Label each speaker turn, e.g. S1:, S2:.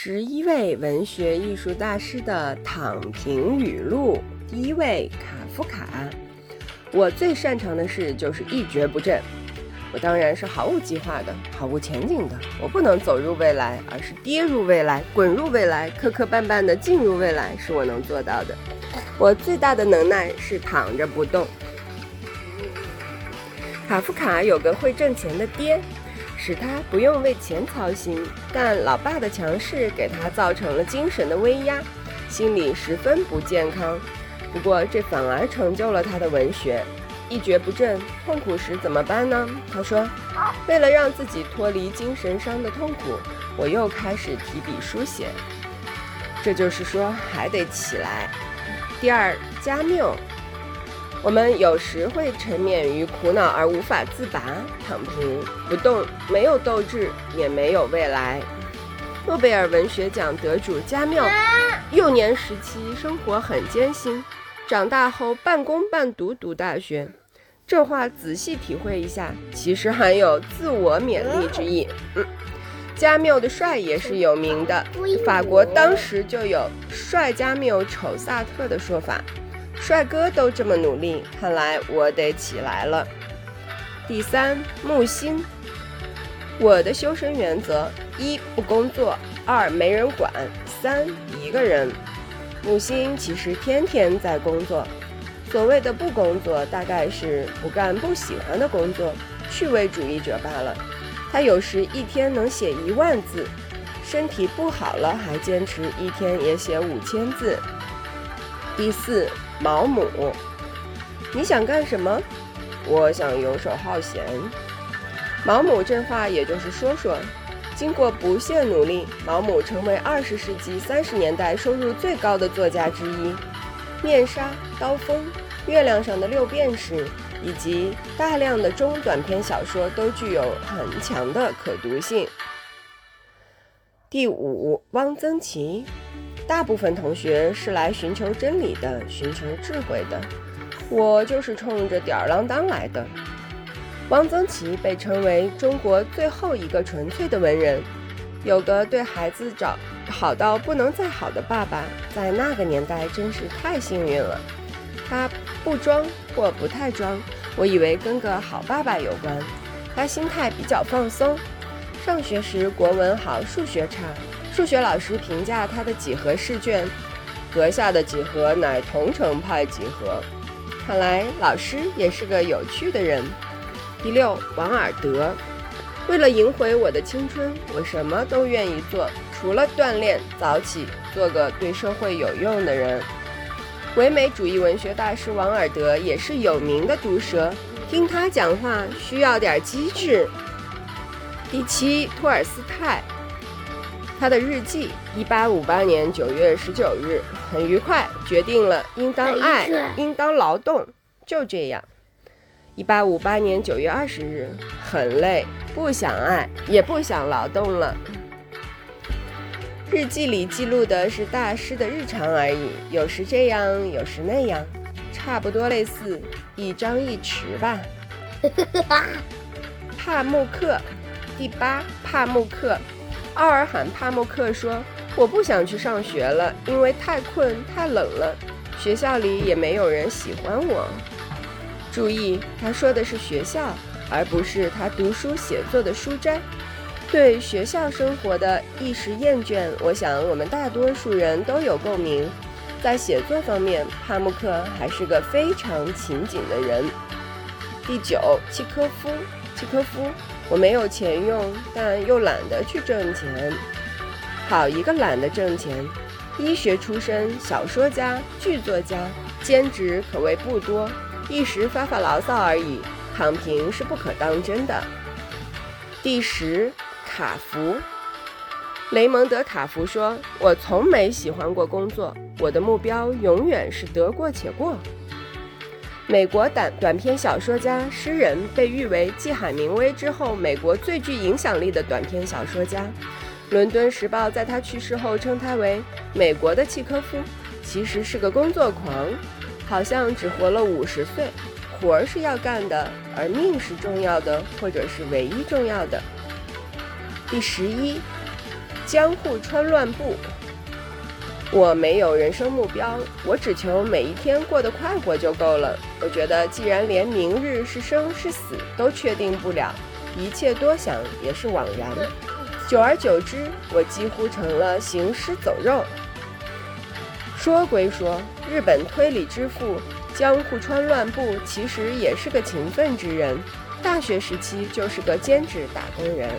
S1: 十一位文学艺术大师的躺平语录。第一位，卡夫卡。我最擅长的事就是一蹶不振。我当然是毫无计划的，毫无前景的。我不能走入未来，而是跌入未来，滚入未来，磕磕绊绊的进入未来，是我能做到的。我最大的能耐是躺着不动。卡夫卡有个会挣钱的爹。使他不用为钱操心，但老爸的强势给他造成了精神的威压，心理十分不健康。不过这反而成就了他的文学。一蹶不振，痛苦时怎么办呢？他说：“为了让自己脱离精神上的痛苦，我又开始提笔书写。”这就是说，还得起来。第二，加缪。我们有时会沉湎于苦恼而无法自拔，躺平不动，没有斗志，也没有未来。诺贝尔文学奖得主加缪，幼年时期生活很艰辛，长大后半工半读读大学。这话仔细体会一下，其实含有自我勉励之意。嗯，加缪的帅也是有名的，法国当时就有“帅加缪，丑萨特”的说法。帅哥都这么努力，看来我得起来了。第三，木星。我的修身原则：一不工作，二没人管，三一个人。木星其实天天在工作，所谓的不工作，大概是不干不喜欢的工作，趣味主义者罢了。他有时一天能写一万字，身体不好了还坚持一天也写五千字。第四。毛姆，你想干什么？我想游手好闲。毛姆这话也就是说说，经过不懈努力，毛姆成为二十世纪三十年代收入最高的作家之一。面纱、刀锋、月亮上的六便士，以及大量的中短篇小说都具有很强的可读性。第五，汪曾祺。大部分同学是来寻求真理的，寻求智慧的。我就是冲着吊儿郎当来的。汪曾祺被称为中国最后一个纯粹的文人，有个对孩子找好到不能再好的爸爸，在那个年代真是太幸运了。他不装或不太装，我以为跟个好爸爸有关。他心态比较放松，上学时国文好，数学差。数学老师评价他的几何试卷，阁下的几何乃同城派几何。看来老师也是个有趣的人。第六，王尔德。为了赢回我的青春，我什么都愿意做，除了锻炼、早起，做个对社会有用的人。唯美主义文学大师王尔德也是有名的毒舌，听他讲话需要点机智。第七，托尔斯泰。他的日记，一八五八年九月十九日，很愉快，决定了应当爱，应当劳动，就这样。一八五八年九月二十日，很累，不想爱，也不想劳动了。日记里记录的是大师的日常而已，有时这样，有时那样，差不多类似一张一弛吧。帕慕克，第八，帕慕克。奥尔罕·帕慕克说：“我不想去上学了，因为太困、太冷了。学校里也没有人喜欢我。”注意，他说的是学校，而不是他读书写作的书斋。对学校生活的一时厌倦，我想我们大多数人都有共鸣。在写作方面，帕慕克还是个非常勤谨的人。第九，契科夫，契科夫。我没有钱用，但又懒得去挣钱。好一个懒得挣钱！医学出身，小说家、剧作家，兼职可谓不多，一时发发牢骚而已。躺平是不可当真的。第十，卡福。雷蒙德·卡福说：“我从没喜欢过工作，我的目标永远是得过且过。”美国短短篇小说家、诗人，被誉为继海明威之后美国最具影响力的短篇小说家。伦敦时报在他去世后称他为“美国的契科夫”，其实是个工作狂，好像只活了五十岁。活儿是要干的，而命是重要的，或者是唯一重要的。第十一，江户川乱步。我没有人生目标，我只求每一天过得快活就够了。我觉得，既然连明日是生是死都确定不了，一切多想也是枉然。久而久之，我几乎成了行尸走肉。说归说，日本推理之父江户川乱步其实也是个勤奋之人，大学时期就是个兼职打工人。